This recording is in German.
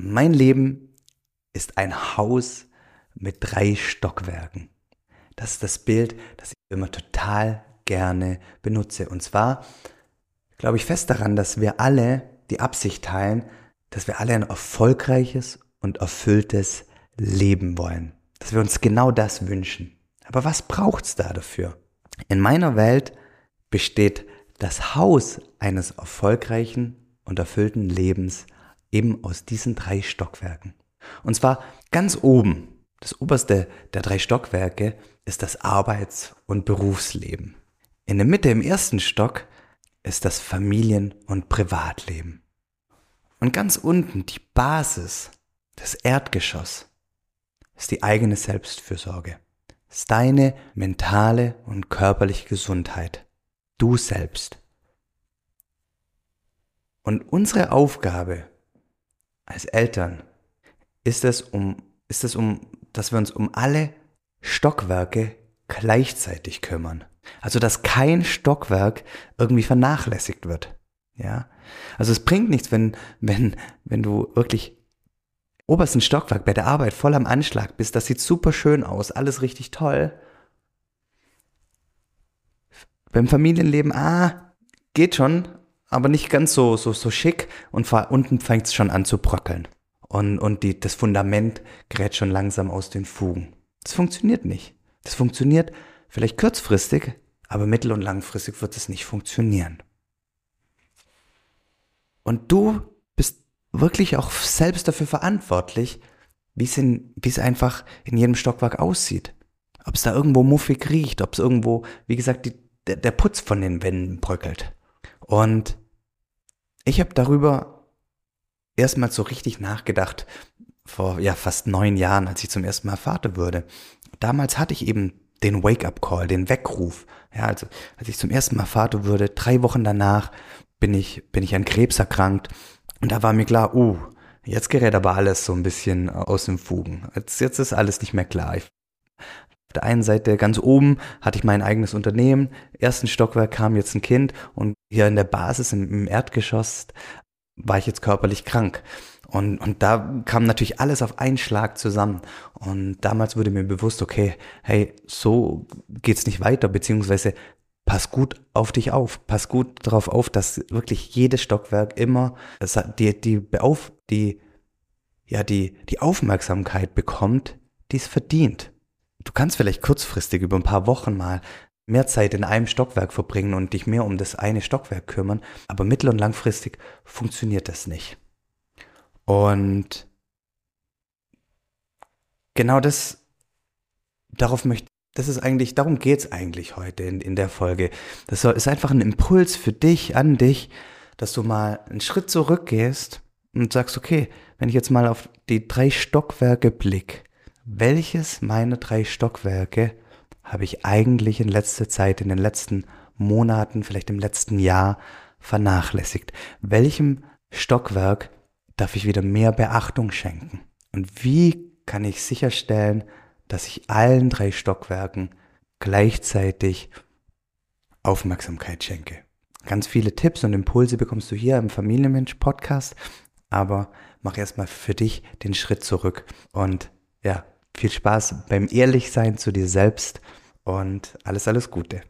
Mein Leben ist ein Haus mit drei Stockwerken. Das ist das Bild, das ich immer total gerne benutze. Und zwar glaube ich fest daran, dass wir alle die Absicht teilen, dass wir alle ein erfolgreiches und erfülltes Leben wollen. Dass wir uns genau das wünschen. Aber was braucht's da dafür? In meiner Welt besteht das Haus eines erfolgreichen und erfüllten Lebens eben aus diesen drei Stockwerken. Und zwar ganz oben, das oberste der drei Stockwerke ist das Arbeits- und Berufsleben. In der Mitte im ersten Stock ist das Familien- und Privatleben. Und ganz unten die Basis, das Erdgeschoss, ist die eigene Selbstfürsorge. Ist deine mentale und körperliche Gesundheit. Du selbst. Und unsere Aufgabe als Eltern ist es um, ist es um, dass wir uns um alle Stockwerke gleichzeitig kümmern. Also, dass kein Stockwerk irgendwie vernachlässigt wird. Ja. Also, es bringt nichts, wenn, wenn, wenn du wirklich obersten Stockwerk bei der Arbeit voll am Anschlag bist. Das sieht super schön aus. Alles richtig toll. Beim Familienleben, ah, geht schon, aber nicht ganz so, so, so schick und unten fängt es schon an zu bröckeln. Und, und die, das Fundament gerät schon langsam aus den Fugen. Das funktioniert nicht. Das funktioniert vielleicht kurzfristig, aber mittel- und langfristig wird es nicht funktionieren. Und du bist wirklich auch selbst dafür verantwortlich, wie es, in, wie einfach in jedem Stockwerk aussieht. Ob es da irgendwo muffig riecht, ob es irgendwo, wie gesagt, die, der, der Putz von den Wänden bröckelt. Und ich habe darüber erstmal so richtig nachgedacht, vor ja fast neun Jahren, als ich zum ersten Mal Vater wurde. Damals hatte ich eben den Wake-up-Call, den Weckruf. Ja, also als ich zum ersten Mal Vater wurde, drei Wochen danach bin ich, bin ich an Krebs erkrankt. Und da war mir klar, uh, jetzt gerät aber alles so ein bisschen aus dem Fugen. Jetzt, jetzt ist alles nicht mehr klar. Ich auf der einen Seite ganz oben hatte ich mein eigenes Unternehmen, ersten Stockwerk kam jetzt ein Kind und hier in der Basis im, im Erdgeschoss war ich jetzt körperlich krank. Und, und da kam natürlich alles auf einen Schlag zusammen. Und damals wurde mir bewusst, okay, hey, so geht's nicht weiter, beziehungsweise pass gut auf dich auf, pass gut darauf auf, dass wirklich jedes Stockwerk immer die, die, Beauf, die, ja, die, die Aufmerksamkeit bekommt, die es verdient. Kannst vielleicht kurzfristig über ein paar Wochen mal mehr Zeit in einem Stockwerk verbringen und dich mehr um das eine Stockwerk kümmern, aber mittel- und langfristig funktioniert das nicht. Und genau das, darauf möchte, das ist eigentlich, darum geht's eigentlich heute in, in der Folge. Das ist einfach ein Impuls für dich, an dich, dass du mal einen Schritt zurückgehst und sagst, okay, wenn ich jetzt mal auf die drei Stockwerke blick, welches meiner drei Stockwerke habe ich eigentlich in letzter Zeit, in den letzten Monaten, vielleicht im letzten Jahr vernachlässigt? Welchem Stockwerk darf ich wieder mehr Beachtung schenken? Und wie kann ich sicherstellen, dass ich allen drei Stockwerken gleichzeitig Aufmerksamkeit schenke? Ganz viele Tipps und Impulse bekommst du hier im Familienmensch Podcast, aber mach erstmal für dich den Schritt zurück und ja, viel Spaß beim Ehrlichsein zu dir selbst und alles, alles Gute.